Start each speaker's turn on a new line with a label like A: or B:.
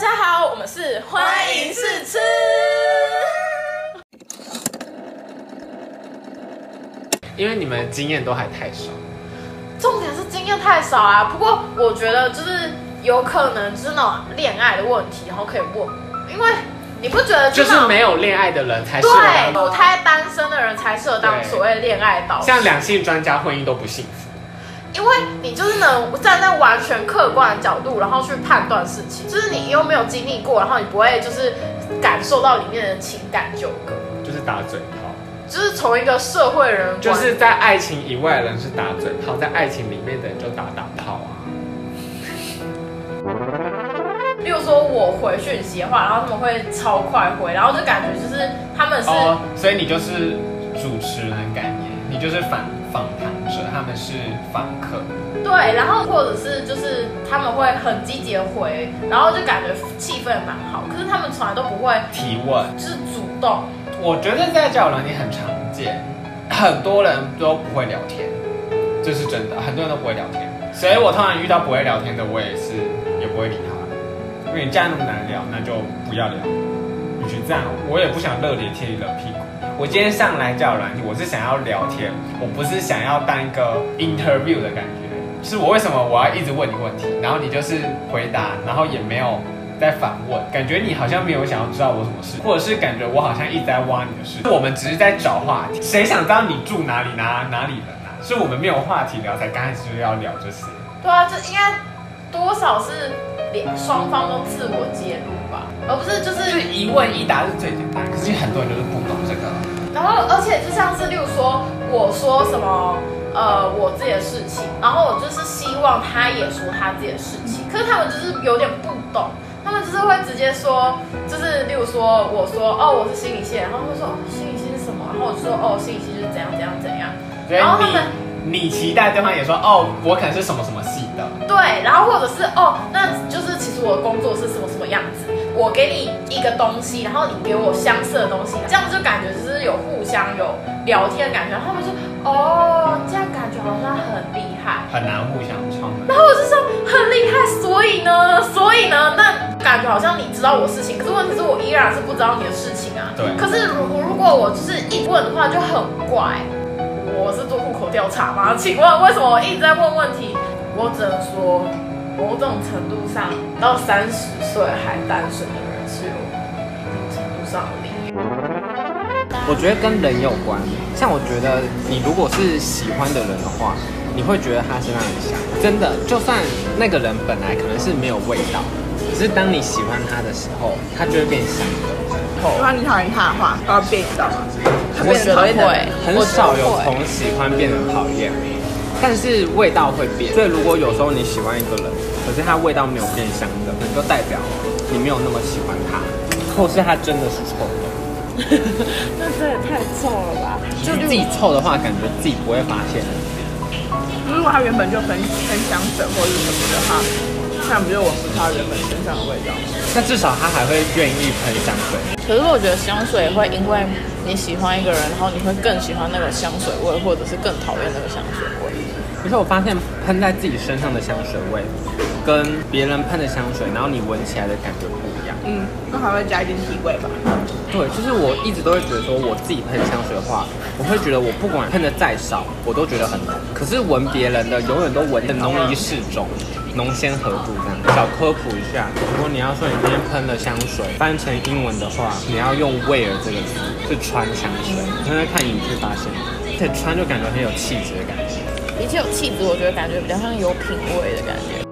A: 家好，我们是欢迎试吃。
B: 因为你们经验都还太少，
A: 重点是经验太少啊。不过我觉得就是有可能就是那种恋爱的问题，然后可以问，因为你不觉得
B: 就是没有恋爱的人才适合
A: 对
B: 当
A: 母胎单身的人才适合当所谓恋爱导师，
B: 像两性专家婚姻都不幸福。
A: 因为你就是能站在完全客观的角度，然后去判断事情，就是你又没有经历过，然后你不会就是感受到里面的情感纠葛，
B: 就是打嘴炮，
A: 就是从一个社会人
B: 就是在爱情以外的人是打嘴炮，在爱情里面的人就打打炮啊。
A: 例如说我回讯息的话，然后他们会超快回，然后就感觉就是他们是、
B: 哦，所以你就是主持人概念，你就是访访谈者，他们是访客。
A: 对，然后或者是就是他们会很积极的回，然后就感觉气氛蛮好，可是他们从来都不会
B: 提问，
A: 就是主动，
B: 我觉得在交友软件很常见，很多人都不会聊天，这是真的，很多人都不会聊天，所以我通常遇到不会聊天的，我也是也不会理他，因为你既然那么难聊，那就不要聊。与其这样，我也不想热脸贴你冷屁股。我今天上来交友软体，我是想要聊天，我不是想要当一个 interview 的感觉。是我为什么我要一直问你问题，然后你就是回答，然后也没有在反问，感觉你好像没有想要知道我什么事，或者是感觉我好像一直在挖你的事。我们只是在找话题，谁想知道你住哪里哪哪里人啊？是我们没有话题聊，才刚开始就要聊这些。
A: 对啊，这应该多少是两双方都自我揭露吧，而不是就是
B: 就是一问一答是最简单，可是很多人就是不懂这个。
A: 然后，而且就像是，例如说，我说什么，呃，我自己的事情，然后我就是希望他也说他自己的事情，可是他们就是有点不懂，他们就是会直接说，就是例如说，我说，哦，我是心理系，然后他们说，哦，心理系是什么？然后我就说，哦，心理系就是怎样怎样怎样，然后他们
B: 你你期待对方也说哦，我可能是什么什么系的，
A: 对，然后或者是哦，那就是其实我的工作是什么什么样子，我给你一个东西，然后你给我相似的东西，这样就感觉就是有互相有聊天的感觉，然后他们说哦，这样感觉好像很厉害，
B: 很难互相创。
A: 然后我就说很厉害，所以呢，所以呢，那感觉好像你知道我事情，可是问题是我依然是不知道你的事情啊。
B: 对
A: 可是如如果我就是一问的话就很怪，我是做户口调查吗？请问为什么我一直在问问题？我只能说，某种程度上，到三十岁还单身的人是有一定程度上的利益。
C: 我觉得跟人有关，像我觉得你如果是喜欢的人的话，你会觉得他身上很香。真的，就算那个人本来可能是没有味道，可是当你喜欢他的时候，他就会变香的。
D: 如果你讨厌他的话，他会变，你知道吗？他
C: 我
D: 讨厌的人。
C: 很少有从喜欢变成讨厌，但是味道会变。所以如果有时候你喜欢一个人，可是他味道没有变香的，可能就代表你没有那么喜欢他，或是他真的是臭的。
D: 那这也太臭了吧！
C: 就自己臭的话，感觉自己不会发现。
D: 如果他原本就喷喷香水或者是什么的话，那不就闻不到原本身上的味道？
C: 那至少他还会愿意喷香水。
E: 可是我觉得香水会因为你喜欢一个人，然后你会更喜欢那个香水味，或者是更讨厌那个香水味。
C: 可是我发现喷在自己身上的香水味，跟别人喷的香水，然后你闻起来的感觉不一样。
D: 嗯，那还会加一点体味吧？
C: 对，就是我一直都会觉得说，我自己喷香水的话，我会觉得我不管喷的再少，我都觉得很浓。可是闻别人的，永远都闻得浓于适中，浓先合度这样。小科普一下，如果你要说你今天喷了香水，翻成英文的话，你要用 wear 这个词，是穿香水。你现在看影剧发现，对，穿就感觉很有气质的感觉。
E: 比起有气质，我觉得感觉比较像有品味的感觉。